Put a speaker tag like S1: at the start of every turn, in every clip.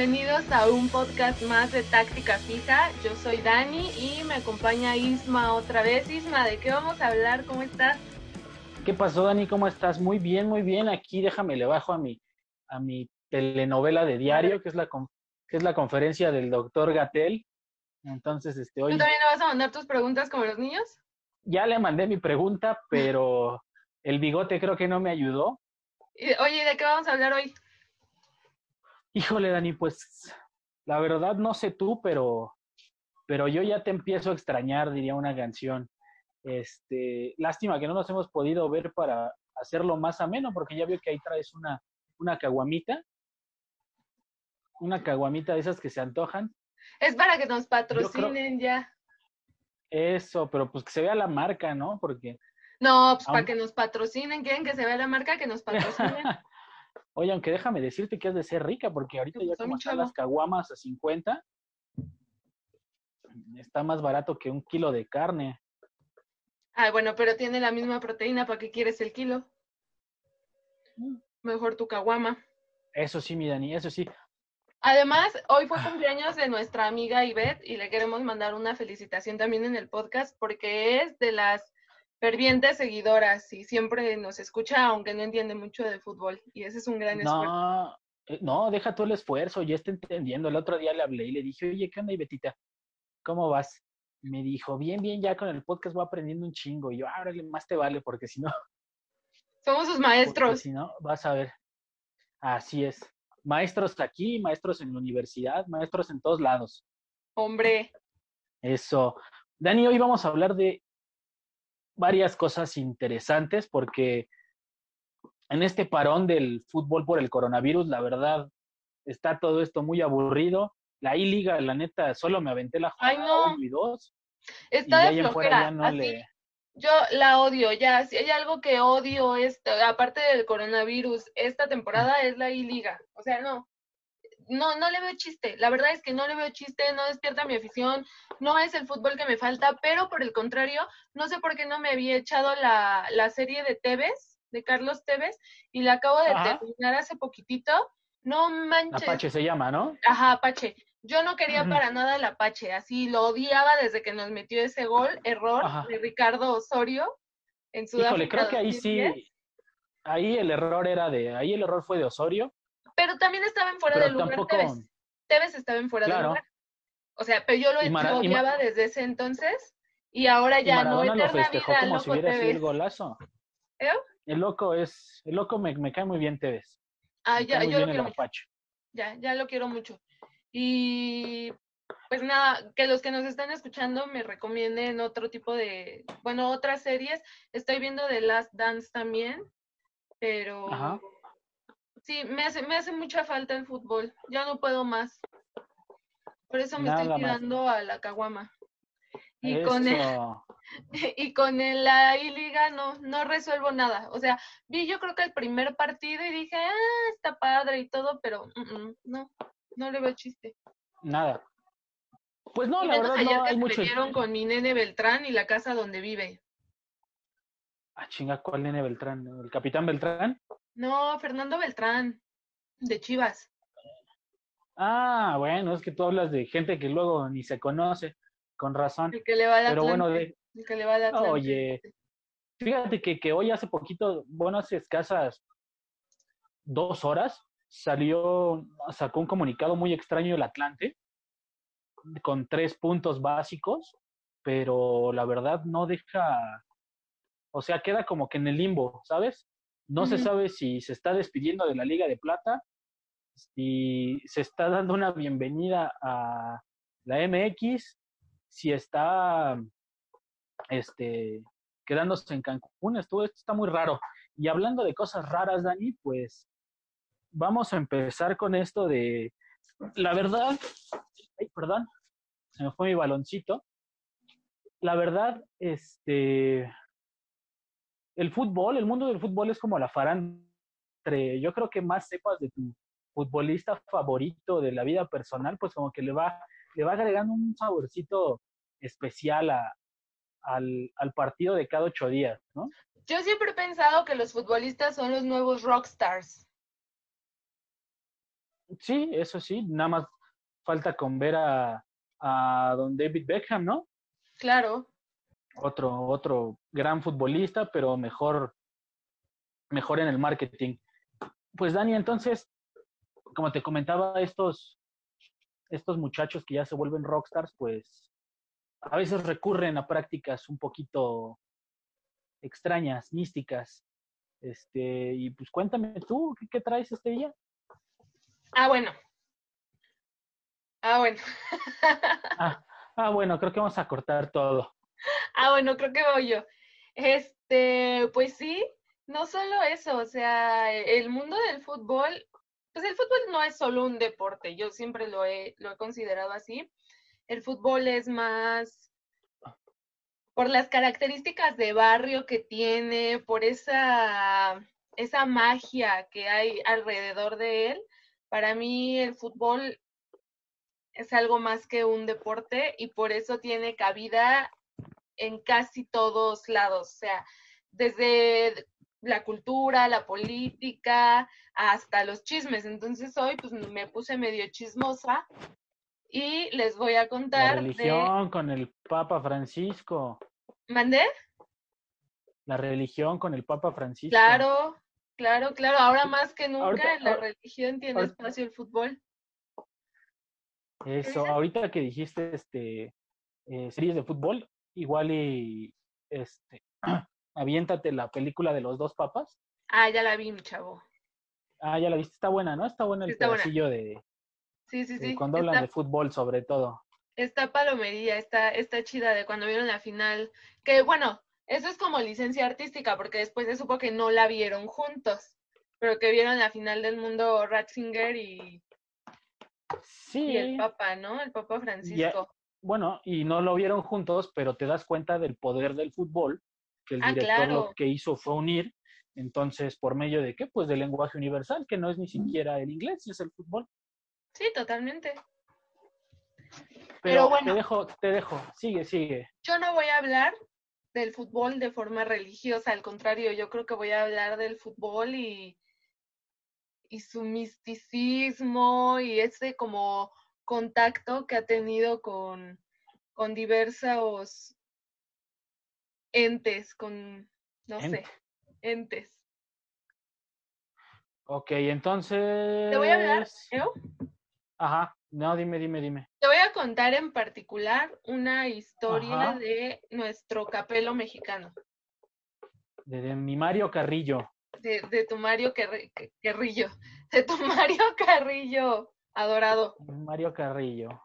S1: Bienvenidos a un podcast más de Táctica Fija. Yo soy Dani y me acompaña Isma otra vez. Isma, ¿de qué vamos a hablar? ¿Cómo estás?
S2: ¿Qué pasó, Dani? ¿Cómo estás? Muy bien, muy bien. Aquí déjame le bajo a mi, a mi telenovela de diario, que es la, que es la conferencia del doctor Gatel. Entonces, este, hoy...
S1: ¿Tú también le vas a mandar tus preguntas como los niños?
S2: Ya le mandé mi pregunta, pero el bigote creo que no me ayudó.
S1: Oye, ¿de qué vamos a hablar hoy?
S2: Híjole, Dani, pues la verdad no sé tú, pero, pero yo ya te empiezo a extrañar, diría una canción. Este, lástima que no nos hemos podido ver para hacerlo más ameno, porque ya veo que ahí traes una, una caguamita. Una caguamita de esas que se antojan.
S1: Es para que nos patrocinen ya.
S2: Eso, pero pues que se vea la marca, ¿no? Porque.
S1: No, pues para que nos patrocinen, quieren que se vea la marca, que nos patrocinen.
S2: Oye, aunque déjame decirte que has de ser rica, porque ahorita ya como están las caguamas a 50, está más barato que un kilo de carne.
S1: Ah, bueno, pero tiene la misma proteína, ¿para qué quieres el kilo?
S2: Mm.
S1: Mejor tu caguama.
S2: Eso sí, mi Dani, eso sí.
S1: Además, hoy fue cumpleaños de nuestra amiga Ivette y le queremos mandar una felicitación también en el podcast porque es de las fervientes seguidoras y siempre nos escucha, aunque no entiende mucho de fútbol. Y ese es un gran esfuerzo.
S2: No, eh, no, deja todo el esfuerzo, ya está entendiendo. El otro día le hablé y le dije, oye, ¿qué onda, Betita? ¿Cómo vas? Me dijo, bien, bien, ya con el podcast voy aprendiendo un chingo. Y yo, ahora más te vale, porque si no.
S1: Somos sus maestros.
S2: Si no, vas a ver. Así es. Maestros aquí, maestros en la universidad, maestros en todos lados.
S1: Hombre.
S2: Eso. Dani, hoy vamos a hablar de varias cosas interesantes porque en este parón del fútbol por el coronavirus, la verdad, está todo esto muy aburrido. La I-Liga, la neta, solo me aventé la
S1: jornada
S2: y dos.
S1: Está de flojera. Yo la odio, ya. Si hay algo que odio, esto, aparte del coronavirus, esta temporada es la I-Liga. O sea, no no, no le veo chiste. La verdad es que no le veo chiste, no despierta mi afición, no es el fútbol que me falta, pero por el contrario, no sé por qué no me había echado la, la serie de Tevez, de Carlos Tevez, y la acabo de terminar hace poquitito. No manches.
S2: Apache se llama, ¿no?
S1: Ajá, Apache. Yo no quería para nada el Apache, así lo odiaba desde que nos metió ese gol, error de Ricardo Osorio en Sudáfrica.
S2: Híjole, creo que ahí sí, ahí el error era de, ahí el error fue de Osorio,
S1: pero también estaba en fuera de lugar tampoco... Tevez. estaba en fuera de lugar. O sea, pero yo lo, odiaba desde ese entonces y ahora ya no
S2: lo festejó como si hubiera sido el golazo. ¿Eh? El loco es, el loco me, me cae muy bien Tevez.
S1: Ah, ya, yo lo quiero mucho. Ya, ya lo quiero mucho. Y pues nada, que los que nos están escuchando me recomienden otro tipo de, bueno, otras series. Estoy viendo The Last Dance también, pero Ajá. Sí, me hace, me hace mucha falta el fútbol. Ya no puedo más. Por eso me estoy tirando a la caguama. Y con el, y con el, la I-Liga no, no resuelvo nada. O sea, vi yo creo que el primer partido y dije, ah, está padre y todo, pero no, no le veo chiste.
S2: Nada. Pues no, la verdad no hay mucho.
S1: con mi nene Beltrán y la casa donde vive.
S2: Ah, chinga, ¿cuál nene Beltrán? ¿El capitán Beltrán?
S1: No, Fernando Beltrán, de Chivas.
S2: Ah, bueno, es que tú hablas de gente que luego ni se conoce, con razón.
S1: El que le va a
S2: Pero bueno, de...
S1: El que le va a
S2: Oye, fíjate que, que hoy hace poquito, bueno, hace escasas dos horas, salió, sacó un comunicado muy extraño el Atlante, con tres puntos básicos, pero la verdad no deja, o sea, queda como que en el limbo, ¿sabes? No se sabe si se está despidiendo de la Liga de Plata, si se está dando una bienvenida a la MX, si está este, quedándose en Cancún. Esto, esto está muy raro. Y hablando de cosas raras, Dani, pues vamos a empezar con esto de, la verdad, ay, perdón, se me fue mi baloncito. La verdad, este, el fútbol, el mundo del fútbol es como la farándula. Yo creo que más sepas de tu futbolista favorito de la vida personal, pues como que le va, le va agregando un saborcito especial a, al, al partido de cada ocho días, ¿no?
S1: Yo siempre he pensado que los futbolistas son los nuevos rockstars.
S2: Sí, eso sí, nada más falta con ver a, a don David Beckham, ¿no?
S1: Claro.
S2: Otro, otro gran futbolista, pero mejor, mejor en el marketing. Pues Dani, entonces, como te comentaba, estos, estos muchachos que ya se vuelven rockstars, pues a veces recurren a prácticas un poquito extrañas, místicas. Este, y pues cuéntame tú, ¿qué, qué traes este día?
S1: Ah, bueno, Ah, bueno.
S2: ah, ah, bueno, creo que vamos a cortar todo.
S1: Ah, bueno, creo que voy yo. Este, pues sí, no solo eso, o sea, el mundo del fútbol, pues el fútbol no es solo un deporte, yo siempre lo he, lo he considerado así. El fútbol es más por las características de barrio que tiene, por esa, esa magia que hay alrededor de él. Para mí el fútbol es algo más que un deporte y por eso tiene cabida en casi todos lados, o sea, desde la cultura, la política, hasta los chismes. Entonces hoy pues me puse medio chismosa y les voy a contar.
S2: La religión con el Papa Francisco.
S1: ¿Mandé?
S2: La religión con el Papa Francisco.
S1: Claro, claro, claro. Ahora más que nunca en la religión tiene espacio el fútbol.
S2: Eso, ahorita que dijiste este eh, series de fútbol, igual y este aviéntate la película de los dos papas.
S1: Ah, ya la vi, mi chavo.
S2: Ah, ya la viste, está buena, ¿no? Está buena el está de.
S1: Sí, sí, sí.
S2: cuando hablan de fútbol, sobre todo.
S1: Está palomería, está, está chida de cuando vieron la final. Que bueno, eso es como licencia artística, porque después se supo que no la vieron juntos, pero que vieron la final del mundo Ratzinger y
S2: Sí.
S1: Y el Papa, ¿no? El Papa Francisco.
S2: Bueno, y no lo vieron juntos, pero te das cuenta del poder del fútbol, que el ah, director lo que hizo fue unir, entonces, ¿por medio de qué? Pues del lenguaje universal, que no es ni siquiera el inglés, es el fútbol.
S1: Sí, totalmente.
S2: Pero, bueno, te dejo, te dejo, sigue, sigue.
S1: Yo no voy a hablar del fútbol de forma religiosa, al contrario, yo creo que voy a hablar del fútbol y y su misticismo y ese como contacto que ha tenido con, con diversos entes, con, no sé, entes.
S2: Ok, entonces...
S1: Te voy a hablar, ¿eh?
S2: Ajá, no, dime, dime, dime.
S1: Te voy a contar en particular una historia de nuestro capelo mexicano.
S2: de mi Mario Carrillo
S1: de, tu Mario Carrillo, de tu Mario Carrillo adorado.
S2: Mario Carrillo.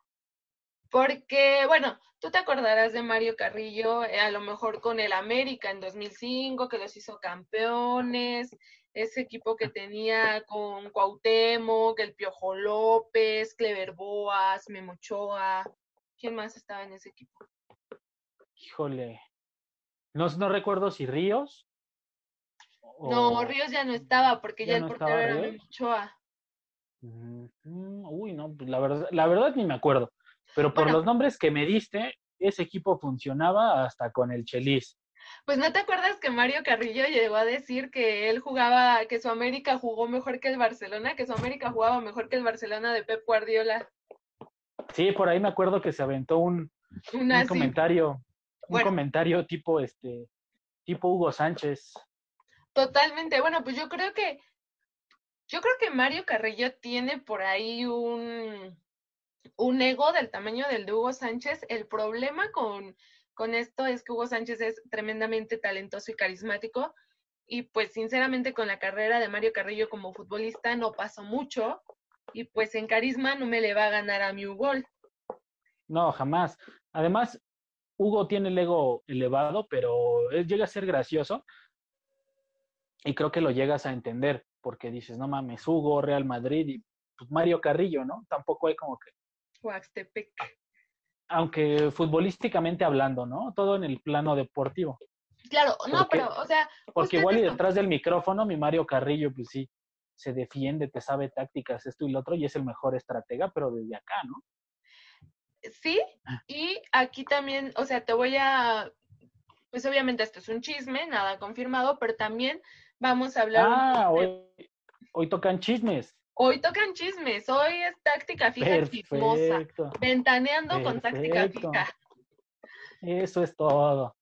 S1: Porque, bueno, tú te acordarás de Mario Carrillo, eh, a lo mejor con el América en 2005, que los hizo campeones, ese equipo que tenía con Cuauhtémoc, el Piojo López, Clever Boas, Memochoa. ¿Quién más estaba en ese equipo?
S2: Híjole. No, no recuerdo si Ríos.
S1: No, Ríos ya no estaba porque ya, el portero era Memochoa.
S2: Uy, no, pues la verdad, la verdad ni me acuerdo. Pero por los nombres que me diste, ese equipo funcionaba hasta con el Chelis.
S1: Pues no te acuerdas que Mario Carrillo llegó a decir que él jugaba, que su América jugó mejor que el Barcelona, que su América jugaba mejor que el Barcelona de Pep Guardiola.
S2: Sí, por ahí me acuerdo que se aventó un, un comentario, un comentario tipo este, tipo Hugo Sánchez.
S1: Totalmente. Bueno, pues yo creo que yo creo que Mario Carrillo tiene por ahí un, un ego del tamaño del de Hugo Sánchez. El problema con, con esto es que Hugo Sánchez es tremendamente talentoso y carismático. Y pues sinceramente con la carrera de Mario Carrillo como futbolista no pasó mucho. Y pues en carisma no me le va a ganar a mi Hugo.
S2: No, jamás. Además, Hugo tiene el ego elevado, pero él llega a ser gracioso y creo que lo llegas a entender, porque dices, no mames, Hugo, Real Madrid y pues Mario Carrillo, ¿no? Tampoco hay como que...
S1: Huaxtepec.
S2: Aunque futbolísticamente hablando, ¿no? Todo en el plano deportivo.
S1: Claro, no, pero, o sea.
S2: Porque igual y detrás del micrófono, mi Mario Carrillo, pues sí, se defiende, te sabe tácticas, esto y lo otro, y es el mejor estratega, pero desde acá, ¿no?
S1: Sí, ah. y aquí también, o sea, te voy a. Pues obviamente esto es un chisme, nada confirmado, pero también vamos a hablar.
S2: Ah, hoy, hoy tocan chismes.
S1: Hoy tocan chismes, hoy es táctica fija chismosa. Ventaneando con táctica fija.
S2: Eso es todo.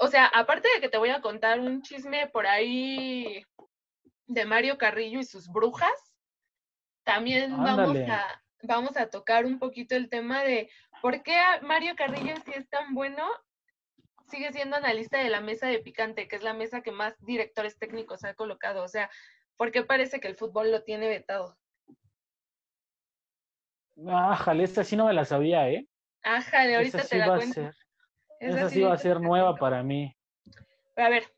S1: O sea, aparte de que te voy a contar un chisme por ahí de Mario Carrillo y sus brujas, también vamos a, vamos a tocar un poquito el tema de por qué Mario Carrillo, si es tan bueno, sigue siendo analista de la mesa de picante, que es la mesa que más directores técnicos ha colocado. O sea, ¿Por qué parece que el fútbol lo tiene vetado?
S2: Ah, jale, esta sí no me la sabía, ¿eh?
S1: Ah, jale, ahorita te la cuento.
S2: esa, sí va a ser nueva para mí.
S1: A ver,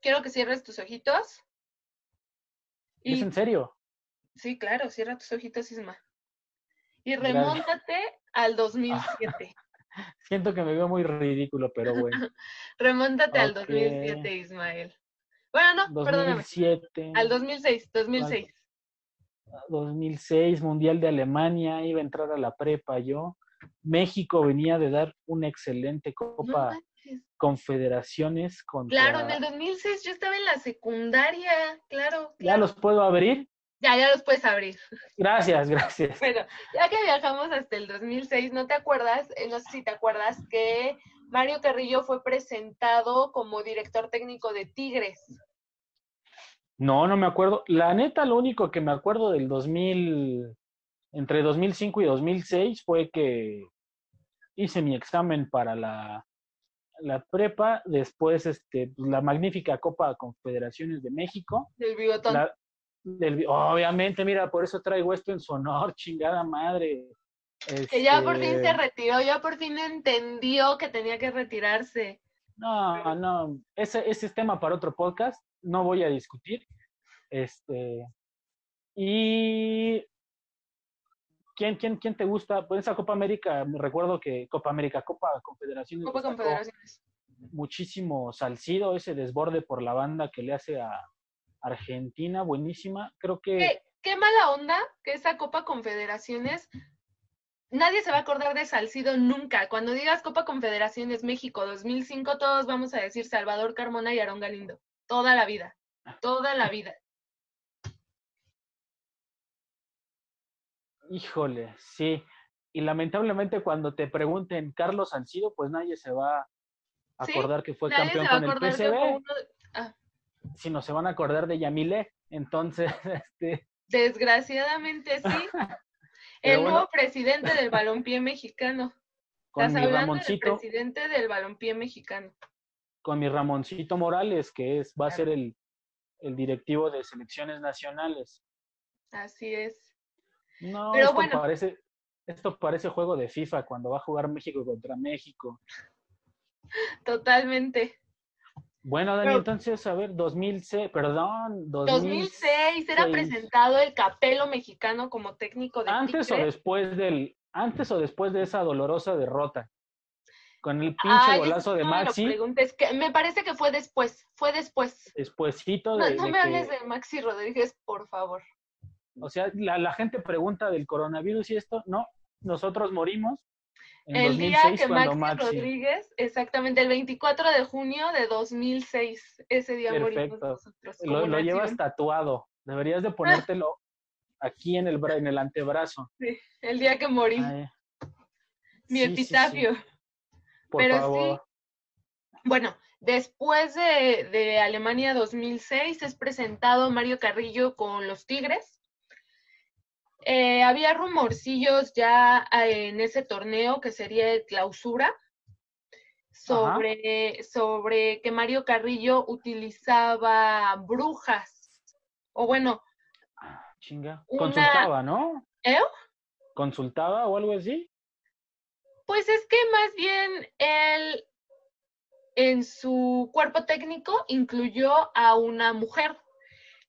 S1: quiero que cierres tus ojitos.
S2: ¿Es en serio?
S1: Sí, claro, cierra tus ojitos, Isma. Y remóntate al 2007.
S2: Siento que me veo muy ridículo, pero bueno.
S1: remóntate al 2007, Ismael. Bueno, no, 2007, Al 2006, 2006.
S2: 2006, Mundial de Alemania, iba a entrar a la prepa yo. México venía de dar una excelente Copa Confederaciones contra...
S1: Claro, en el 2006 yo estaba en la secundaria, claro,
S2: ¿Ya los puedo abrir?
S1: Ya, ya los puedes abrir.
S2: Gracias, gracias.
S1: Bueno, ya que viajamos hasta el 2006, ¿no te acuerdas? Eh, no sé si te acuerdas que Mario Carrillo fue presentado como director técnico de Tigres.
S2: No, no me acuerdo. La neta, lo único que me acuerdo del 2000, entre 2005 y 2006 fue que hice mi examen para la, la prepa, después este, pues, la magnífica Copa Confederaciones de México.
S1: Del bigotón.
S2: Obviamente, mira, por eso traigo esto en su honor, chingada madre.
S1: Que ya por fin se este retiró, ya por fin entendió que tenía que retirarse.
S2: No, no, ese, ese es tema para otro podcast, no voy a discutir. Este, y ¿Quién, quién, quién te gusta? Pues esa Copa América, me recuerdo que Copa América, Copa Confederaciones.
S1: Copa Confederaciones.
S2: Muchísimo Salcido, ese desborde por la banda que le hace a Argentina, buenísima. Creo que.
S1: Qué, qué mala onda que esa Copa Confederaciones nadie se va a acordar de Salcido nunca. Cuando digas Copa Confederaciones México 2005, todos vamos a decir Salvador Carmona y Aarón Galindo. Toda la vida. Toda la vida.
S2: Híjole, sí. Y lamentablemente cuando te pregunten Carlos Salcido, pues nadie se va a acordar que fue campeón con el PSV. Ah. Si no se van a acordar de Yamile, entonces, este...
S1: Desgraciadamente sí. el nuevo presidente del balompié mexicano. Con Estás mi Ramoncito, presidente del balompié mexicano.
S2: Con mi Ramoncito Morales, que es, va a ser el, el directivo de selecciones nacionales.
S1: Así es.
S2: No, Pero esto bueno. parece, esto parece juego de FIFA cuando va a jugar México contra México.
S1: Totalmente.
S2: Bueno, Dani, entonces, a ver, 2006, perdón,
S1: 2006, era presentado el Capelo mexicano como técnico de
S2: Antes o después del, antes o después de esa dolorosa derrota. Con el pinche golazo de Maxi.
S1: Me, parece que fue después, fue después.
S2: Despuésito de.
S1: No, no me hables de Maxi Rodríguez, por favor.
S2: O sea, la, la gente pregunta del coronavirus y esto, no, nosotros morimos
S1: el día que Maxi, Rodríguez, exactamente, el 24 de junio de 2006, ese día morimos nosotros.
S2: Lo, lo llevas tatuado, deberías de ponértelo aquí en el, en el antebrazo.
S1: Sí, el día que morí. Mi epitafio. Pero sí, bueno, después de, de Alemania 2006 es presentado Mario Carrillo con los Tigres eh, había rumorcillos ya eh, en ese torneo que sería el clausura sobre, sobre que Mario Carrillo utilizaba brujas. O bueno.
S2: Chinga. Consultaba, ¿no?
S1: ¿Eh?
S2: ¿Consultaba o algo así?
S1: Pues es que más bien él en su cuerpo técnico incluyó a una mujer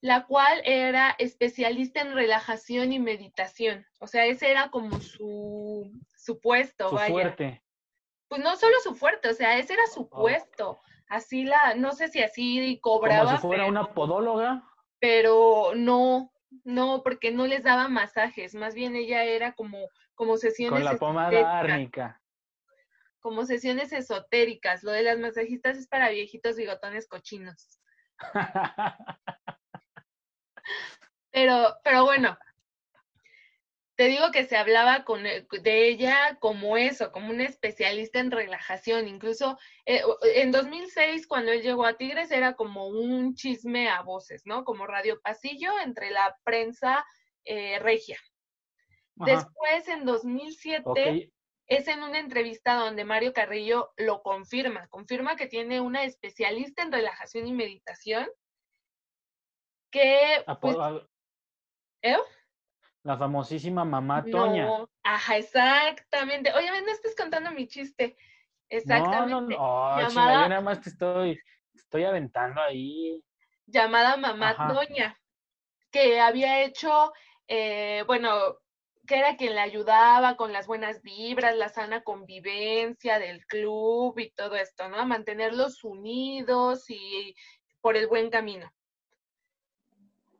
S1: la cual era especialista en relajación y meditación. O sea, ese era como su, su puesto,
S2: su fuerte.
S1: Pues no solo su fuerte, o sea, ese era su puesto. así la, no sé si así cobraba.
S2: Como si fuera una podóloga.
S1: Pero no, no, porque no les daba masajes, más bien ella era como, como sesiones.
S2: Con la pomada árnica.
S1: Como sesiones esotéricas. Lo de las masajistas es para viejitos bigotones cochinos. pero, pero bueno, te digo que se hablaba con, e, de ella como eso, como una especialista en relajación. Incluso eh, en 2006, cuando él llegó a Tigres, era como un chisme a voces, ¿no? Como radio pasillo entre la prensa eh, regia. Después, en 2007, es en una entrevista donde Mario Carrillo lo confirma, confirma que tiene una especialista en relajación y meditación que... Pues, ¿eh?
S2: La famosísima mamá Toña.
S1: ajá, exactamente. Oye, no estés contando mi chiste. Exactamente.
S2: No, no, no. Llamada, yo nada más te estoy, estoy aventando ahí.
S1: Llamada mamá Toña, que había hecho, eh, bueno, que era quien le ayudaba con las buenas vibras, la sana convivencia del club y todo esto, ¿no? A mantenerlos unidos y por el buen camino.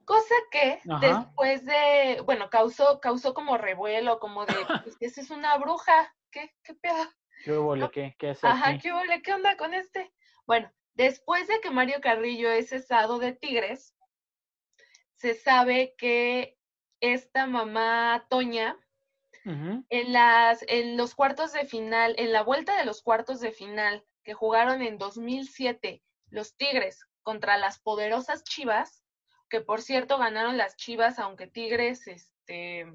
S1: Cosa que después de, bueno, causó, causó como revuelo, como de, pues, esa es una bruja, ¿qué, qué pedo?
S2: ¿Qué hubo, qué,
S1: Ajá, ¿qué hubo, qué onda con este? Bueno, después de que Mario Carrillo es cesado de Tigres, se sabe que esta mamá Toña, en, las, en los cuartos de final, en la vuelta de los cuartos de final que jugaron en 2007 los Tigres contra las poderosas Chivas, que por cierto ganaron las Chivas, aunque Tigres, este...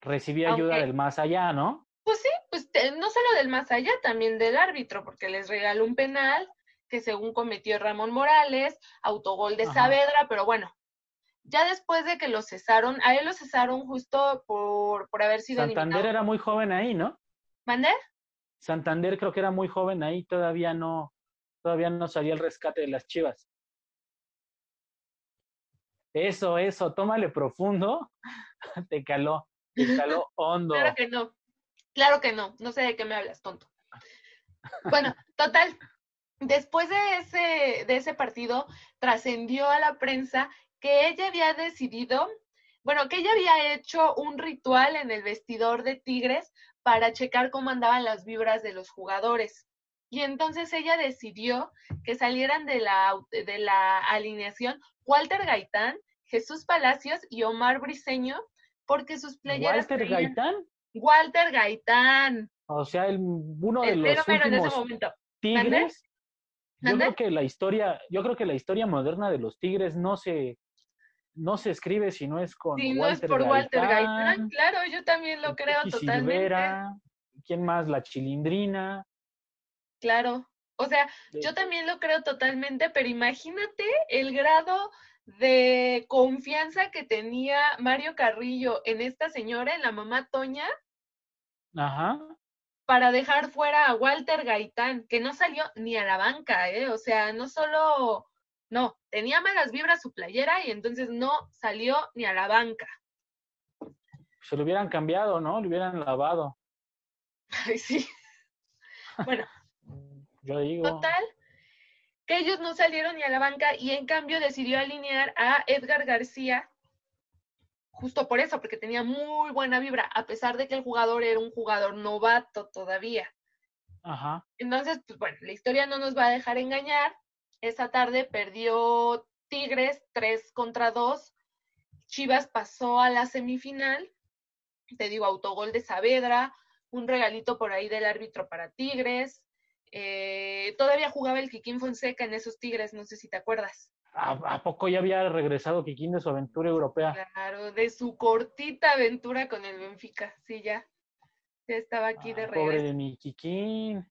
S2: Recibía ayuda del más allá, ¿no?
S1: Pues sí, pues no solo del más allá, también del árbitro, porque les regaló un penal que según cometió Ramón Morales, autogol de Saavedra, pero bueno, ya después de que lo cesaron, a él lo cesaron justo por, por haber sido
S2: Santander era muy joven ahí, ¿no?
S1: ¿Mandé?
S2: Santander creo que era muy joven ahí, todavía no, todavía no salía el rescate de las Chivas. Eso, eso, tómale profundo. te caló, te caló hondo.
S1: Claro que no, claro que no, no sé de qué me hablas, tonto. Bueno, total, después de ese, de ese partido, trascendió a la prensa que ella había decidido, bueno, que ella había hecho un ritual en el vestidor de Tigres para checar cómo andaban las vibras de los jugadores. Y entonces ella decidió que salieran de la, de la alineación Walter Gaitán, Jesús Palacios y Omar Briseño, porque sus playeras.
S2: ¿Walter Gaitán?
S1: Walter Gaitán.
S2: O sea, el, uno de los últimos tigres. Yo creo que la historia, yo creo que la historia moderna de los tigres no se, no se escribe si no es con
S1: si no es por Walter Gaitán, claro, yo también lo creo totalmente.
S2: ¿Quién más? La Chilindrina.
S1: Claro. O sea, yo también lo creo totalmente, pero imagínate el grado de confianza que tenía Mario Carrillo en esta señora, en la mamá Toña.
S2: Ajá.
S1: Para dejar fuera a Walter Gaitán, que no salió ni a la banca, ¿eh? O sea, no solo, no, tenía malas vibras su playera y entonces no salió ni a la banca.
S2: Se lo hubieran cambiado, ¿no? Lo hubieran lavado.
S1: Ay, sí. Bueno,
S2: yo digo.
S1: Total, que ellos no salieron ni a la banca y en cambio decidió alinear a Edgar García justo por eso, porque tenía muy buena vibra, a pesar de que el jugador era un jugador novato todavía.
S2: Ajá.
S1: Entonces, pues bueno, la historia no nos va a dejar engañar. Esa tarde perdió Tigres 3 contra 2. Chivas pasó a la semifinal. Te digo, autogol de Saavedra, un regalito por ahí del árbitro para Tigres. Eh, todavía jugaba el Kikín Fonseca en esos Tigres, no sé si te acuerdas.
S2: ¿A, poco ya había regresado Kikín de su aventura europea?
S1: Claro, de su cortita aventura con el Benfica, sí, ya. Ya estaba aquí de regreso.
S2: Pobre de mi Kikín.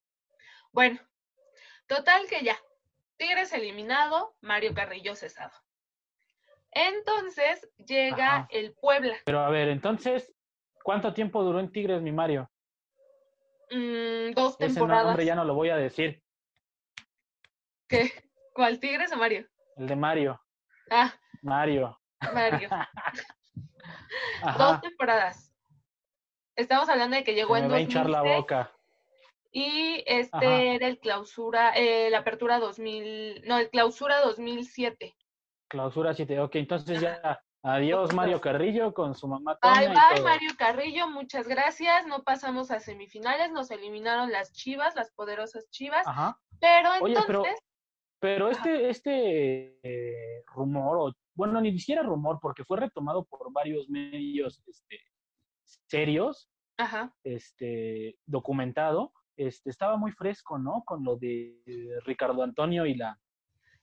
S1: Bueno, total que ya. Tigres eliminado, Mario Carrillo cesado. Entonces llega el Puebla.
S2: Pero a ver, entonces, ¿cuánto tiempo duró en Tigres mi Mario?
S1: Mm, dos temporadas. Ese
S2: nombre ya no lo voy a decir.
S1: ¿Qué? ¿Cuál, Tigres o Mario?
S2: El de Mario.
S1: Ah.
S2: Mario.
S1: Mario. Dos temporadas. Estamos hablando de que llegó en
S2: me va a hinchar la boca.
S1: y este era el clausura, eh, la apertura 2000, no, el clausura 2007.
S2: Clausura 7, ok, entonces ya adiós Mario Carrillo con su mamá.
S1: bye bye Mario Carrillo, muchas gracias, no pasamos a semifinales, nos eliminaron las Chivas, las poderosas Chivas, Ajá. pero entonces... pero,
S2: pero este, este eh, rumor, o, bueno, ni siquiera rumor, porque fue retomado por varios medios este, serios, Ajá. este, documentado, este, estaba muy fresco, ¿no? Con lo de Ricardo Antonio y la,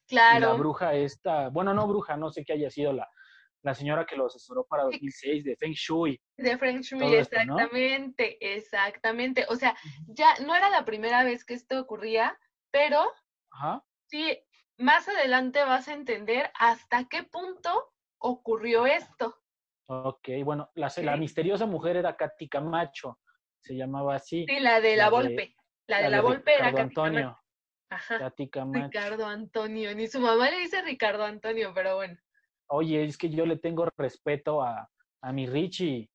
S1: claro.
S2: la bruja esta, bueno, no bruja, no sé qué haya sido la, la señora que lo asesoró para 2006 de Feng Shui.
S1: De Feng Shui, exactamente, exactamente. O sea, ya no era la primera vez que esto ocurría, pero Ajá. sí, más adelante vas a entender hasta qué punto ocurrió esto.
S2: Ok, bueno, la, la misteriosa mujer era Katy Camacho se llamaba así.
S1: Sí, la de la, Volpe. La, de la, Volpe era
S2: Antonio.
S1: Ajá. Ricardo Antonio. Ni su mamá le dice Ricardo Antonio, pero bueno.
S2: Oye, es que yo le tengo respeto a, a mi Richie.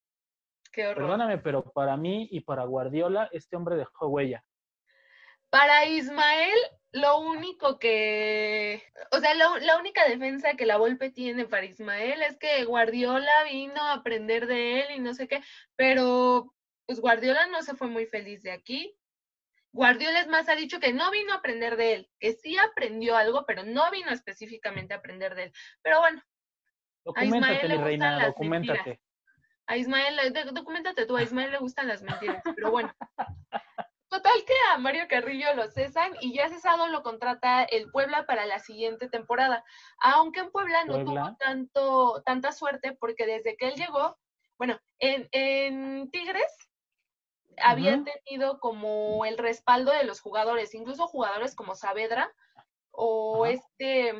S1: Qué horror.
S2: Perdóname, pero para mí y para Guardiola, este hombre dejó huella.
S1: Para Ismael, lo único que, o sea, la única defensa que la Volpe tiene para Ismael es que Guardiola vino a aprender de él y no sé qué, pero pues Guardiola no se fue muy feliz de aquí. Guardiola es más ha dicho que no vino a aprender de él, que sí aprendió algo, pero no vino específicamente a aprender de él. Pero bueno,
S2: a Ismael le gustan las Mentiras.
S1: A Ismael, documentate tú, a Ismael le gustan las mentiras, pero bueno. Total que a Mario Carrillo lo cesan y ya cesado lo contrata el Puebla para la siguiente temporada. Aunque en Puebla no tuvo tanto, tanta suerte porque desde que él llegó, bueno, en, en Tigres había tenido como el respaldo de los jugadores, incluso jugadores como Saavedra o este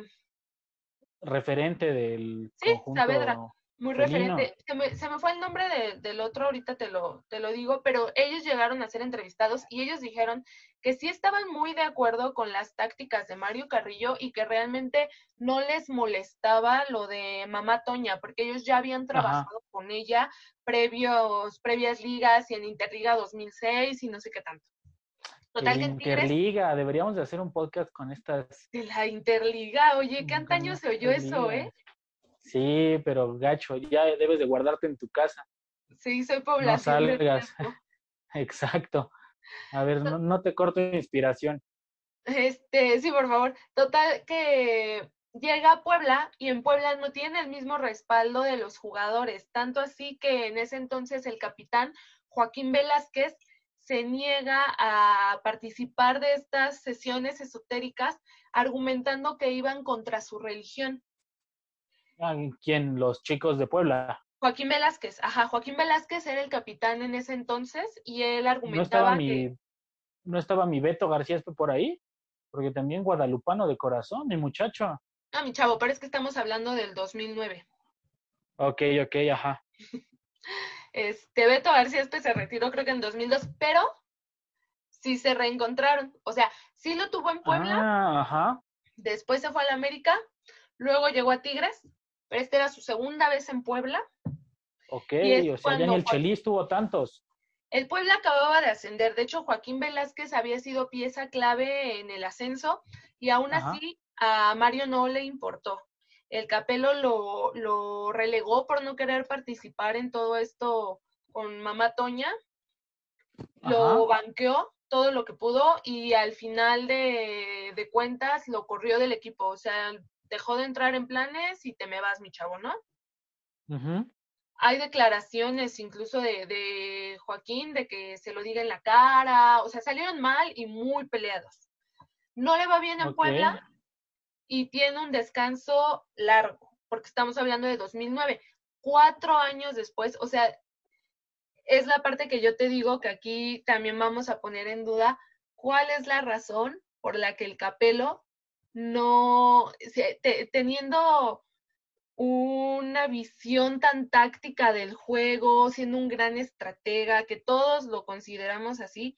S2: referente del
S1: sí, Saavedra, muy referente. Se me, se me, fue el nombre del otro, ahorita te lo, te lo digo, pero ellos llegaron a ser entrevistados y ellos dijeron que sí estaban muy de acuerdo con las tácticas de Mario Carrillo y que realmente no les molestaba lo de Mamá Toña, porque ellos ya habían trabajado con ella previos, previas ligas y en Interliga 2006 y no sé qué tanto.
S2: Total, Interliga, deberíamos de hacer un podcast con estas.
S1: De la Interliga, oye, ¿qué antaño se oyó eso, eh?
S2: Sí, pero gacho, ya debes de guardarte en tu casa.
S1: Sí, soy población.
S2: No salgas. Exacto. A ver, no, no te corto inspiración.
S1: Este, sí, por favor. Total que llega a Puebla y en Puebla no tiene el mismo respaldo de los jugadores, tanto así que en ese entonces el capitán Joaquín Velázquez se niega a participar de estas sesiones esotéricas argumentando que iban contra su religión.
S2: ¿Quién? Los chicos de Puebla.
S1: Joaquín Velázquez, ajá, Joaquín Velázquez era el capitán en ese entonces y él argumentaba
S2: ¿No
S1: que...
S2: ¿No estaba mi Beto García por ahí? Porque también guadalupano de corazón, mi muchacho.
S1: Ah, mi chavo, pero es que estamos hablando del 2009.
S2: Ok, ok, ajá.
S1: Este, Beto García Espe se retiró creo que en 2002, pero sí se reencontraron. O sea, sí lo tuvo en Puebla.
S2: Ah, ajá.
S1: Después se fue a la América, luego llegó a Tigres, pero esta era su segunda vez en Puebla.
S2: Ok, o sea, ya ni el Chelis tuvo tantos.
S1: El Puebla acababa de ascender, de hecho Joaquín Velázquez había sido pieza clave en el ascenso y aún así a Mario no le importó. El Capelo lo, lo relegó por no querer participar en todo esto con Mamá Toña. Lo banqueó todo lo que pudo y al final de, de, cuentas lo corrió del equipo. O sea, dejó de entrar en planes y te me vas, mi chavo, ¿no? Hay declaraciones incluso de, de, Joaquín de que se lo diga en la cara. O sea, salieron mal y muy peleados. No le va bien en Puebla y tiene un descanso largo, porque estamos hablando de 2009, cuatro años después, o sea, es la parte que yo te digo que aquí también vamos a poner en duda cuál es la razón por la que el Capelo no, teniendo una visión tan táctica del juego, siendo un gran estratega, que todos lo consideramos así,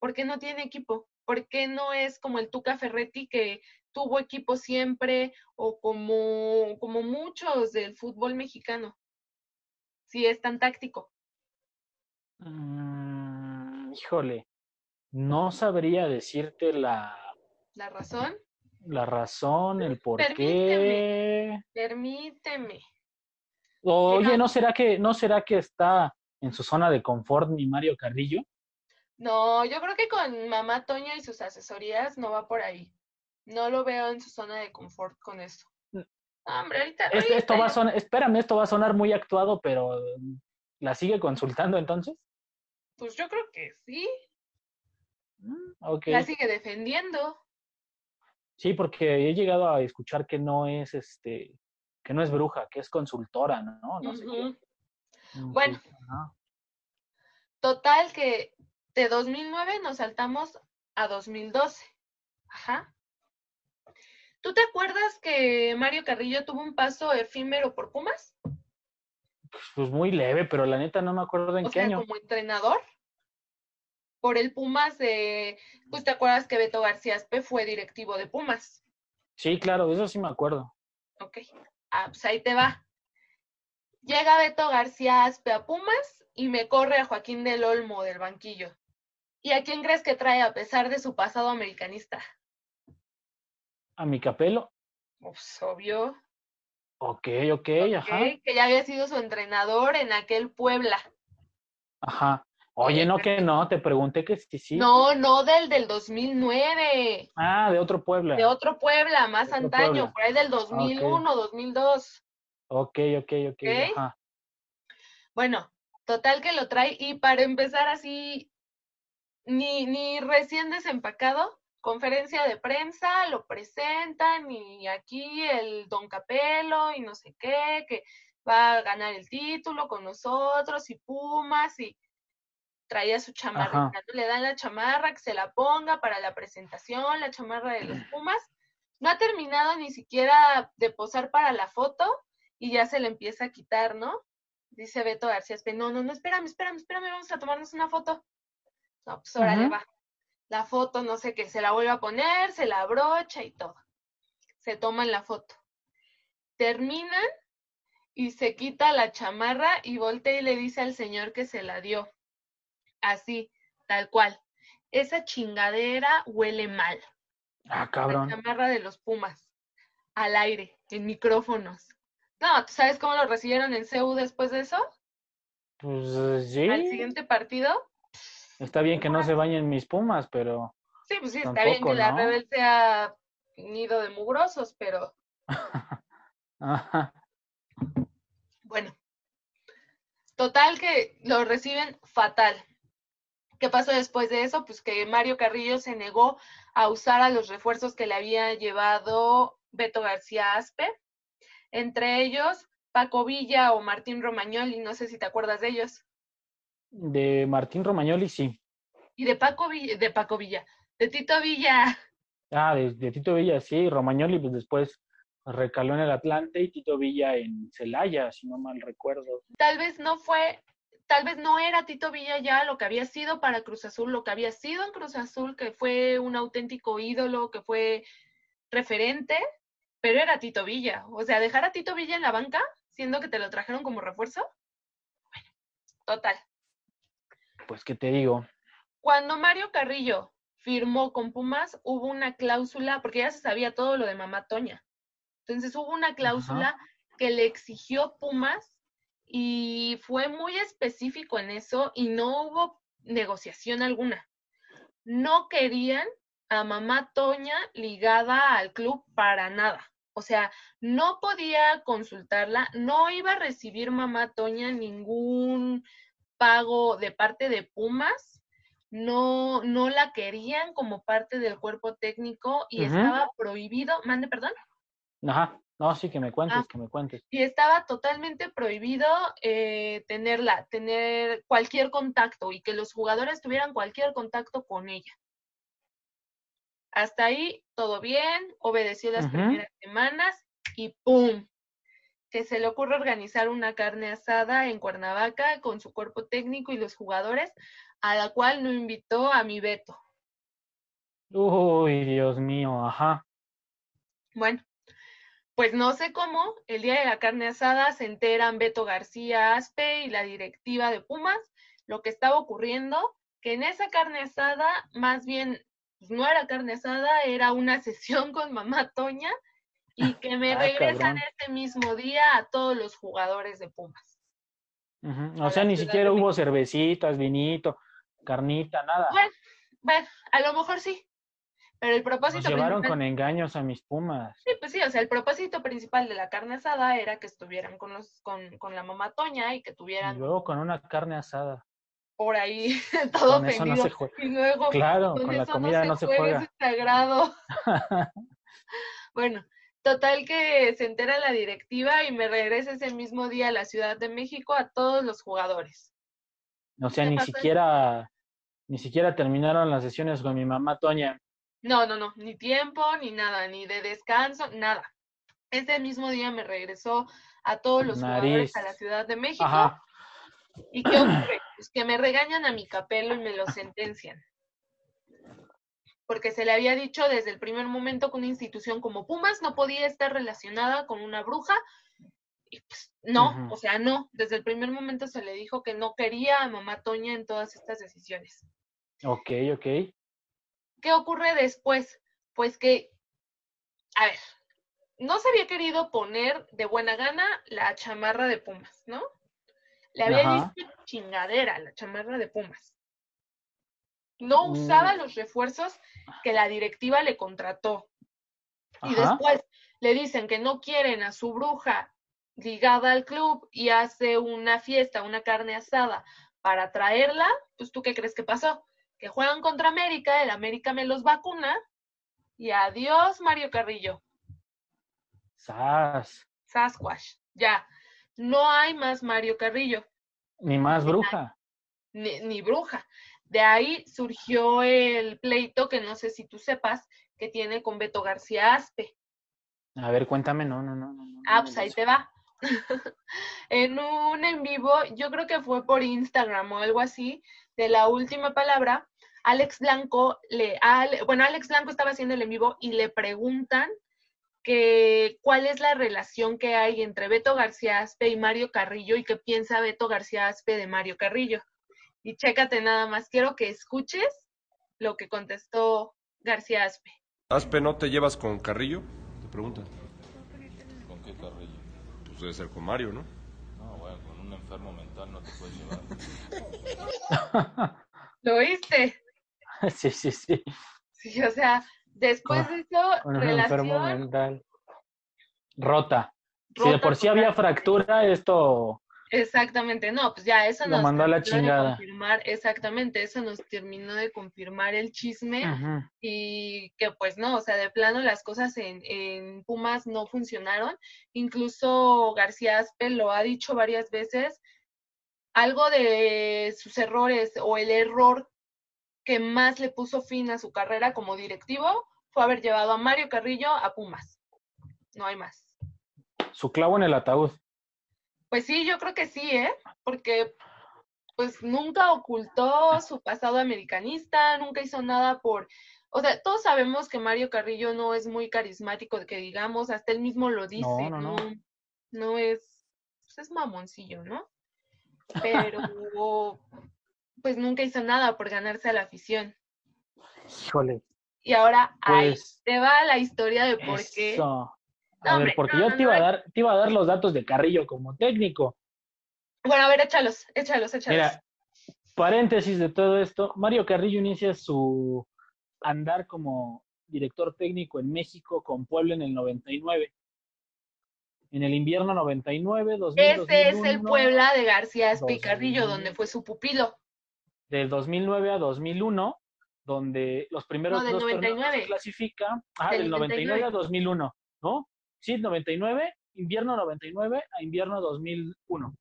S1: ¿por qué no tiene equipo? ¿Por qué no es como el Tuca Ferretti que tuvo equipo siempre o como, como muchos del fútbol mexicano? Si es tan táctico.
S2: Mm, híjole, No sabría decirte la...
S1: ¿La razón?
S2: La razón, el por
S1: qué. Permíteme.
S2: Oye, ¿no será que no será que está en su zona de confort ni Mario Carrillo?
S1: No, yo creo que con mamá Toña y sus asesorías no va por ahí. No lo veo en su zona de confort con eso. Mm. hombre, ahorita,
S2: esto va a sonar, espérame, esto va a sonar muy actuado, pero ¿la sigue consultando entonces?
S1: Pues yo creo que sí.
S2: Mm, okay.
S1: La sigue defendiendo.
S2: Sí, porque he llegado a escuchar que no es este, que no es bruja, que es consultora, ¿no? No sé.
S1: Mm, bueno, total que de 2009 nos saltamos a 2012. Ajá. ¿Tú te acuerdas que Mario Carrillo tuvo un paso efímero por Pumas?
S2: Pues muy leve, pero la neta no me acuerdo en qué año.
S1: Como entrenador por el Pumas de, pues te acuerdas que Beto García Aspe fue directivo de Pumas.
S2: Sí, claro, eso sí me acuerdo.
S1: Ok, ah, pues ahí te va. Llega Beto García Aspe a Pumas y me corre a Joaquín del Olmo del banquillo. ¿Y a quién crees que trae a pesar de su pasado americanista?
S2: A mi capelo.
S1: Pues obvio.
S2: Ok, ok, ajá.
S1: Que ya había sido su entrenador en aquel Puebla.
S2: Ajá. Oye, no que no, te pregunté que sí, sí.
S1: No, no del del 2009.
S2: Ah, de otro Puebla.
S1: De otro Puebla, más antaño, por ahí del 2001, 2002.
S2: Ok, ok, ok. Ajá.
S1: Bueno, total que lo trae y para empezar así, ni, ni recién desempacado, conferencia de prensa, lo presentan y aquí el Don Capelo y no sé qué, que va a ganar el título con nosotros y Pumas y traía su chamarra, le dan la chamarra que se la ponga para la presentación, la chamarra de los Pumas. No ha terminado ni siquiera de posar para la foto y ya se le empieza a quitar, ¿no? Dice Beto García, no, no, no, espérame, espérame, espérame, vamos a tomarnos una foto. No, pues ahora le va. La foto, no sé qué, se la vuelve a poner, se la abrocha y todo. Se toman la foto. Terminan y se quita la chamarra y voltea y le dice al señor que se la dio así, tal cual. Esa chingadera huele mal.
S2: Ah, cabrón.
S1: La chamarra de los Pumas. Al aire, en micrófonos. No, ¿tú sabes cómo lo recibieron en CEU después de eso?
S2: Pues sí.
S1: Al siguiente partido.
S2: Está bien que no se bañen mis Pumas, pero.
S1: Sí, pues sí, está bien que la rebel sea nido de mugrosos, pero. Bueno, total que lo reciben fatal. ¿Qué pasó después de eso? Pues que Mario Carrillo se negó a usar a los refuerzos que le había llevado Beto García Aspe, entre ellos Paco Villa o Martín Romagnoli, no sé si te acuerdas de ellos.
S2: De Martín Romagnoli, sí.
S1: Y de Paco Villa, de Paco Villa, de Tito Villa.
S2: Ah, de, de Tito Villa, sí, Romagnoli pues después recaló en el Atlante y Tito Villa en Celaya, si no mal recuerdo.
S1: Tal vez no fue tal vez no era Tito Villa ya lo que había sido para Cruz Azul, lo que había sido en Cruz Azul, que fue un auténtico ídolo, que fue referente, pero era Tito Villa. O sea, dejar a Tito Villa en la banca, siendo que te lo trajeron como refuerzo. Bueno, total.
S2: Pues, ¿qué te digo?
S1: Cuando Mario Carrillo firmó con Pumas, hubo una cláusula, porque ya se sabía todo lo de Mamá Toña. Entonces hubo una cláusula que le exigió Pumas y fue muy específico en eso y no hubo negociación alguna. No querían a mamá Toña ligada al club para nada. O sea, no podía consultarla, no iba a recibir mamá Toña ningún pago de parte de Pumas, no, no la querían como parte del cuerpo técnico y estaba prohibido, mande perdón.
S2: Ajá. No, sí, que me cuentes, ah, que me cuentes.
S1: Y estaba totalmente prohibido eh, tenerla, tener cualquier contacto y que los jugadores tuvieran cualquier contacto con ella. Hasta ahí todo bien, obedeció las primeras semanas y ¡pum! Que se le ocurre organizar una carne asada en Cuernavaca con su cuerpo técnico y los jugadores, a la cual no invitó a mi Beto.
S2: Uy, Dios mío, ajá.
S1: Bueno, pues no sé cómo, el día de la carne asada se enteran Beto García Aspe y la directiva de Pumas lo que estaba ocurriendo, que en esa carne asada, más bien, pues, no era carne asada, era una sesión con mamá Toña y que me ah, regresan ese mismo día a todos los jugadores de Pumas.
S2: O sea, ni siquiera hubo cervecitas, vinito, carnita, nada.
S1: Bueno, bueno, a lo mejor sí. Pero el propósito.
S2: Nos llevaron con engaños a mis pumas.
S1: Sí, pues sí, o sea, el propósito principal de la carne asada era que estuvieran con los, con, con la mamá Toña y que tuvieran.
S2: Y luego con una carne asada.
S1: Por ahí, todo ofendido. y luego,
S2: claro, con, la comida no se, juega.
S1: Es sagrado. bueno, Total que se entera la directiva y me regresa ese mismo día a la Ciudad de México a todos los jugadores.
S2: O sea, ni siquiera, ni siquiera terminaron las sesiones con mi mamá Toña.
S1: No, no, no, ni tiempo, ni nada, ni de descanso, nada. Ese mismo día me regresó a todos los jugadores a la Ciudad de México. ¿Y qué ocurre? Pues que me regañan a mi capelo y me lo sentencian porque se le había dicho desde el primer momento que una institución como Pumas no podía estar relacionada con una bruja. Y pues no, o sea, no, desde el primer momento se le dijo que no quería a mamá Toña en todas estas decisiones.
S2: Ok, ok.
S1: ¿Qué ocurre después? Pues que, a ver, no se había querido poner de buena gana la chamarra de Pumas, ¿no? Le había dicho chingadera la chamarra de Pumas no usaba mm. los refuerzos que la directiva le contrató. Y después le dicen que no quieren a su bruja ligada al club y hace una fiesta, una carne asada para traerla, pues tú qué crees que pasó? Que juegan contra América, el América me los vacuna y adiós Mario Carrillo.
S2: Sas.
S1: Sasquash, ya. No hay más Mario Carrillo.
S2: Ni más bruja.
S1: ni bruja. De ahí surgió el pleito que no sé si tú sepas que tiene con Beto García Aspe.
S2: A ver, cuéntame, no, no, no.
S1: ah, pues ahí te va. en un en vivo, yo creo que fue por Instagram o algo así, de la última palabra, Alex Blanco, le, bueno, Alex Blanco estaba haciendo el en vivo y le preguntan que cuál es la relación que hay entre Beto García Aspe y Mario Carrillo y qué piensa Beto García Aspe de Mario Carrillo. Y chécate nada más, quiero que escuches lo que contestó García Aspe.
S3: ¿Aspe no te llevas con Carrillo? Te preguntan.
S4: ¿Con qué Carrillo?
S3: Pues debe ser con Mario, ¿no?
S4: No, bueno, con un enfermo mental no te puedes llevar.
S1: ¿Lo oíste?
S2: Sí, sí, sí.
S1: Sí, o sea, después de eso,
S2: con un enfermo mental. Rota. Si de por sí había fractura, esto
S1: Exactamente, no, pues ya eso
S2: nos mandó a la chingada.
S1: confirmar, exactamente, eso nos terminó de confirmar el chisme y que pues no, o sea, de plano las cosas en, en Pumas no funcionaron. Incluso García Aspe lo ha dicho varias veces, algo de sus errores o el error que más le puso fin a su carrera como directivo fue haber llevado a Mario Carrillo a Pumas. No hay más.
S2: Su clavo en el ataúd.
S1: Pues sí, yo creo que sí, ¿eh? Porque pues nunca ocultó su pasado americanista, nunca hizo nada por, o sea, todos sabemos que Mario Carrillo no es muy carismático, que digamos, hasta él mismo lo dice, no, no, no. es, pues es mamoncillo, ¿no? Pero pues nunca hizo nada por ganarse a la afición.
S2: Híjole.
S1: Y ahora ahí pues te va la historia de por qué
S2: a ver, porque yo te iba a dar, te iba a dar los datos de Carrillo como técnico.
S1: Bueno, a ver, échalos, échalos, échalos. Mira,
S2: paréntesis de todo esto, Mario Carrillo inicia su andar como director técnico en México con Puebla en el 99. En el invierno 99, 2000,
S1: Ese es el Puebla de García Carrillo, donde fue su pupilo.
S2: Del 2009 a 2001, donde los primeros
S1: no, del
S2: dos
S1: 99.
S2: se clasifica, ah, del, 99 a 2001, ¿no? Sí, 99, invierno 99 a invierno 2001,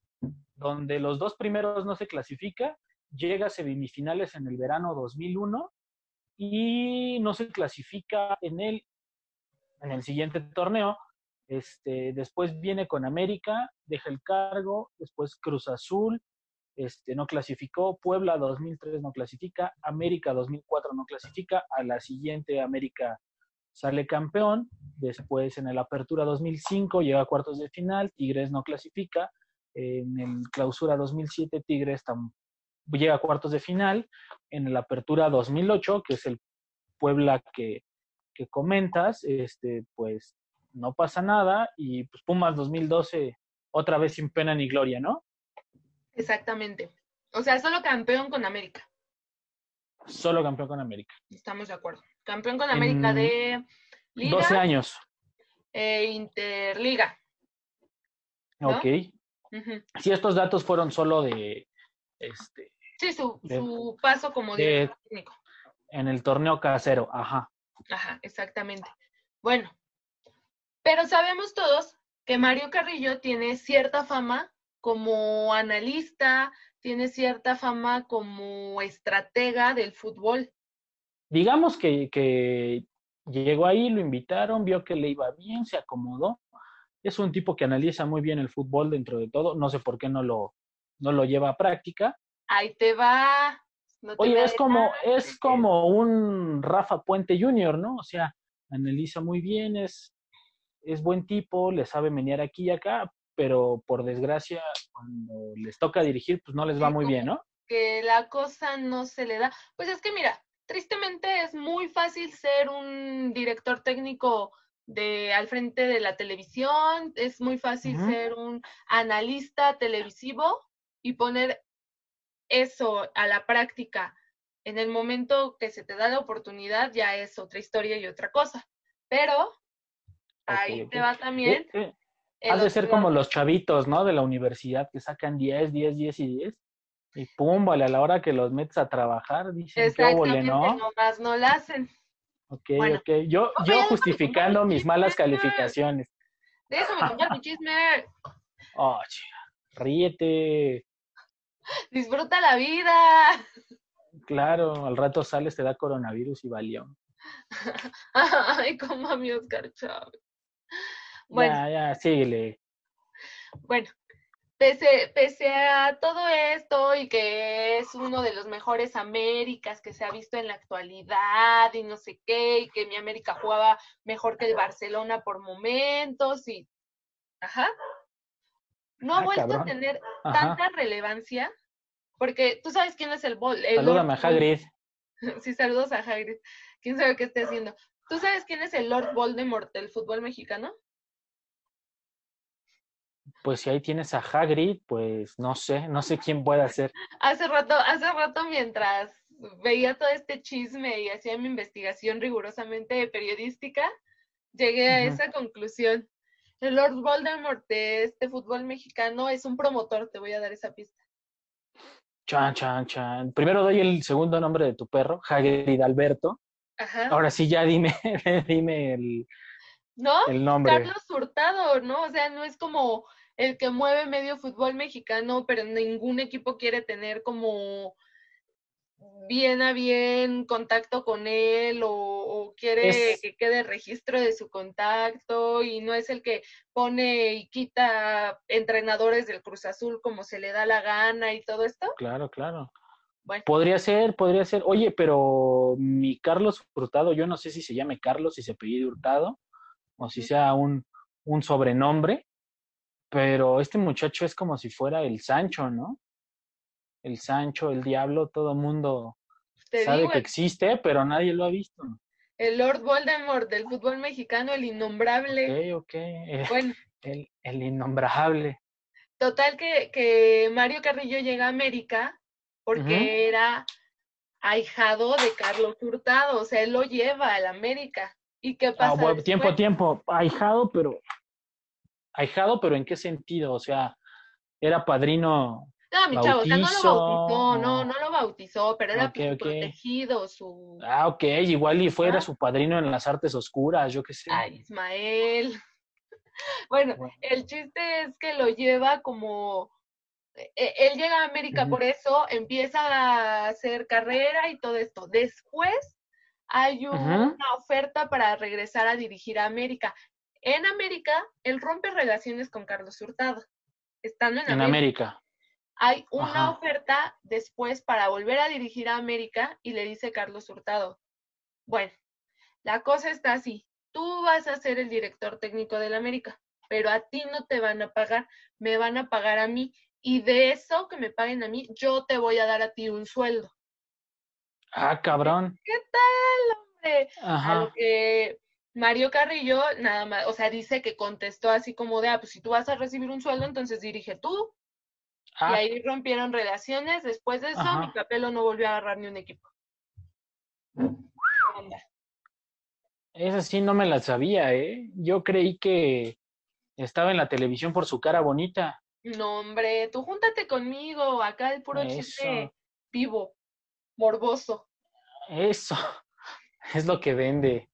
S2: donde los dos primeros no se clasifica, llega a semifinales en el verano 2001 y no se clasifica en el, en el siguiente torneo. Este, después viene con América, deja el cargo, después Cruz Azul, este, no clasificó, Puebla 2003 no clasifica, América 2004 no clasifica, a la siguiente América sale campeón, después en el Apertura 2005 llega a cuartos de final, Tigres no clasifica, en el Clausura 2007 Tigres llega a cuartos de final en la apertura 2008, que es el Puebla que, que comentas, este, pues no pasa nada y pues Pumas 2012 otra vez sin pena ni gloria, ¿no?
S1: Exactamente. O sea, solo campeón con América.
S2: Solo campeón con América.
S1: Estamos de acuerdo. Campeón con América de
S2: Liga. 12 años.
S1: E Interliga.
S2: Ok. Si estos datos fueron solo de este.
S1: Sí, su, su paso como director técnico.
S2: En el torneo casero, ajá.
S1: Ajá, exactamente. Bueno, pero sabemos todos que Mario Carrillo tiene cierta fama como analista, tiene cierta fama como estratega del fútbol.
S2: Digamos que, que llegó ahí, lo invitaron, vio que le iba bien, se acomodó. Es un tipo que analiza muy bien el fútbol dentro de todo. No sé por qué no lo, no lo lleva a práctica.
S1: Ahí te va.
S2: Oye, es como, es como un Rafa Puente Jr., ¿no? O sea, analiza muy bien, es, es buen tipo, le sabe menear aquí y acá, pero por desgracia, cuando les toca dirigir, pues no les va muy bien, ¿no?
S1: Que la cosa no se le da. Pues es que mira, tristemente es muy fácil ser un director técnico de al frente de la televisión, es muy fácil ser un analista televisivo y poner eso a la práctica en el momento que se te da la oportunidad ya es otra historia y otra cosa. Pero ahí te va también.
S2: Eh, eh de ser como los chavitos, ¿no? De la universidad que sacan 10, 10, 10 y 10. Y pum, vale, a la hora que los metes a trabajar, dicen que óvole, ¿no?
S1: nomás no la hacen.
S2: Ok, ok. Yo, yo justificando mis malas calificaciones.
S1: De eso me mi chisme.
S2: Oh, ríete.
S1: Disfruta la vida.
S2: Claro, al rato sales, te da coronavirus y valió.
S1: Ay, como a mi Oscar Chávez. Bueno.
S2: Ya, ya, síguele.
S1: Bueno, pese, pese a todo esto y que es uno de los mejores Américas que se ha visto en la actualidad y no sé qué, y que mi América jugaba mejor que el Barcelona por momentos y... Ajá. No ha ah, vuelto a tener tanta relevancia porque tú sabes quién es el Bol.
S2: Salúdame a Hagrid.
S1: Sí, saludos a Hagrid. ¿Quién sabe qué esté haciendo? ¿Tú sabes quién es el Lord Voldemort del fútbol mexicano?
S2: Pues si ahí tienes a Hagrid, pues no sé, no sé quién puede ser.
S1: Hace rato, hace rato mientras veía todo este chisme y hacía mi investigación rigurosamente periodística, llegué a esa conclusión. El Lord Voldemort de este fútbol mexicano es un promotor, te voy a dar esa pista.
S2: Chan, chan, chan. Primero doy el segundo nombre de tu perro, Hagrid Alberto. Ajá. Ahora sí, ya dime, dime el,
S1: ¿No?
S2: el nombre.
S1: Carlos Hurtado, ¿no? O sea, no es como el que mueve medio fútbol mexicano, pero ningún equipo quiere tener como bien a bien contacto con él o, quiere que quede registro de su contacto y no es el que pone y quita entrenadores del Cruz Azul como se le da la gana y todo esto.
S2: Claro, claro. Bueno. Podría ser, podría ser. Oye, pero mi Carlos Hurtado, yo no sé si se llame Carlos, si se pide Hurtado, o si sea un, un sobrenombre, pero este muchacho es como si fuera el Sancho, ¿no? el Sancho, el Diablo, todo mundo sabe que existe, pero nadie lo ha visto.
S1: El Lord Voldemort del fútbol mexicano, el innombrable.
S2: Ok, ok. Eh, bueno. El, el innombrable.
S1: Total que, que, Mario Carrillo llega a América porque era ahijado de Carlos Hurtado, o sea, él lo lleva a la América. ¿Y qué ah, pasa?
S2: tiempo, tiempo, ahijado, pero ahijado, pero ¿en qué sentido? O sea, era padrino
S1: no, mi chavo, o sea, no lo bautizó, no, no lo bautizó, pero era protegido su...
S2: Ah, ok, igual y fuera su padrino en las artes oscuras, yo qué sé.
S1: Ay, Ismael. Bueno, el chiste es que lo lleva como... E, e, él llega a América por eso, empieza a hacer carrera y todo esto. Después hay una oferta para regresar a dirigir a América. En América, él rompe relaciones con Carlos Hurtado. Estando en,
S2: en América
S1: hay una oferta después para volver a dirigir a América y le dice Carlos Hurtado, bueno, la cosa está así, tú vas a ser el director técnico del América, pero a ti no te van a pagar, me van a pagar a mí y de eso que me paguen a mí, yo te voy a dar a ti un sueldo.
S2: Ah, cabrón.
S1: ¿Qué tal, hombre? A lo que Mario Carrillo nada más, o sea, dice que contestó así como de, ah, pues si tú vas a recibir un sueldo, entonces dirige tú. Y ah. ahí rompieron relaciones. Después de eso, mi capelo no volvió a agarrar ni un equipo.
S2: Esa sí no me la sabía, ¿eh? Yo creí que estaba en la televisión por su cara bonita.
S1: No, hombre, tú júntate conmigo, acá el puro chiste vivo, morboso.
S2: Eso, es lo que vende.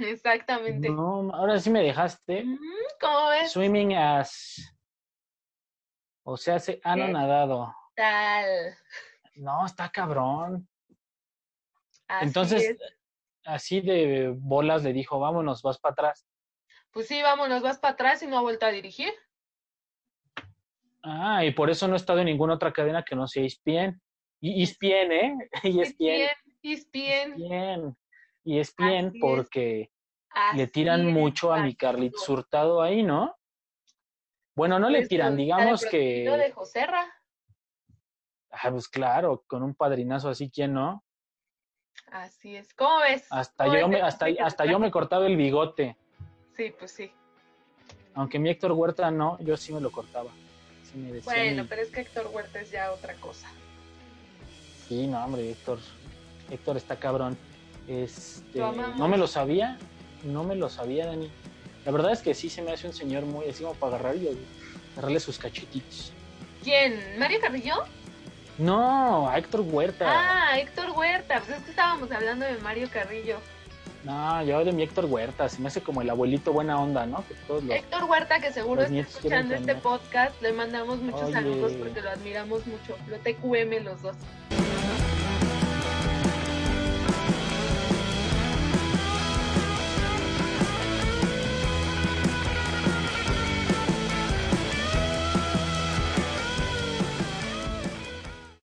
S1: Exactamente.
S2: No, ahora sí me dejaste.
S1: ¿Cómo ves?
S2: Swimming as. O sea, se han nadado.
S1: Tal.
S2: No, está cabrón. Entonces, así de bolas le dijo, vámonos, vas para atrás.
S1: Pues sí, vámonos, vas para atrás y no ha vuelto a dirigir.
S2: Ah, y por eso no he estado en ninguna otra cadena que no sea ESPN. Y ESPN, ¿eh? ESPN.
S1: ESPN.
S2: Y es bien porque le tiran mucho a mi Carlit Surtado ahí, ¿no? Bueno, no le pues, tiran, digamos que.
S1: de Joserra.
S2: Ah, pues claro, con un padrinazo así, ¿quién no?
S1: Así es. ¿Cómo ves?
S2: Hasta, yo, me, hasta, hasta yo me cortaba el bigote.
S1: Sí, pues sí.
S2: Aunque mi Héctor Huerta no, yo sí me lo cortaba.
S1: bueno, pero es que Héctor Huerta es ya otra cosa.
S2: Sí, no, hombre, Héctor. Héctor está cabrón. Este, no me lo sabía, no me lo sabía, Dani. La verdad es que sí se me hace un señor muy así como para agarrar y agarrarle sus cachetitos.
S1: ¿Quién? ¿Mario Carrillo?
S2: No, a Héctor Huerta.
S1: Ah, Héctor Huerta. Pues es que estábamos hablando de Mario Carrillo.
S2: No, yo de mi Héctor Huerta, se me hace como el abuelito buena onda, ¿no?
S1: Héctor Huerta, que seguro está escuchando este podcast, le mandamos muchos saludos porque lo admiramos mucho. Lo TQM los dos.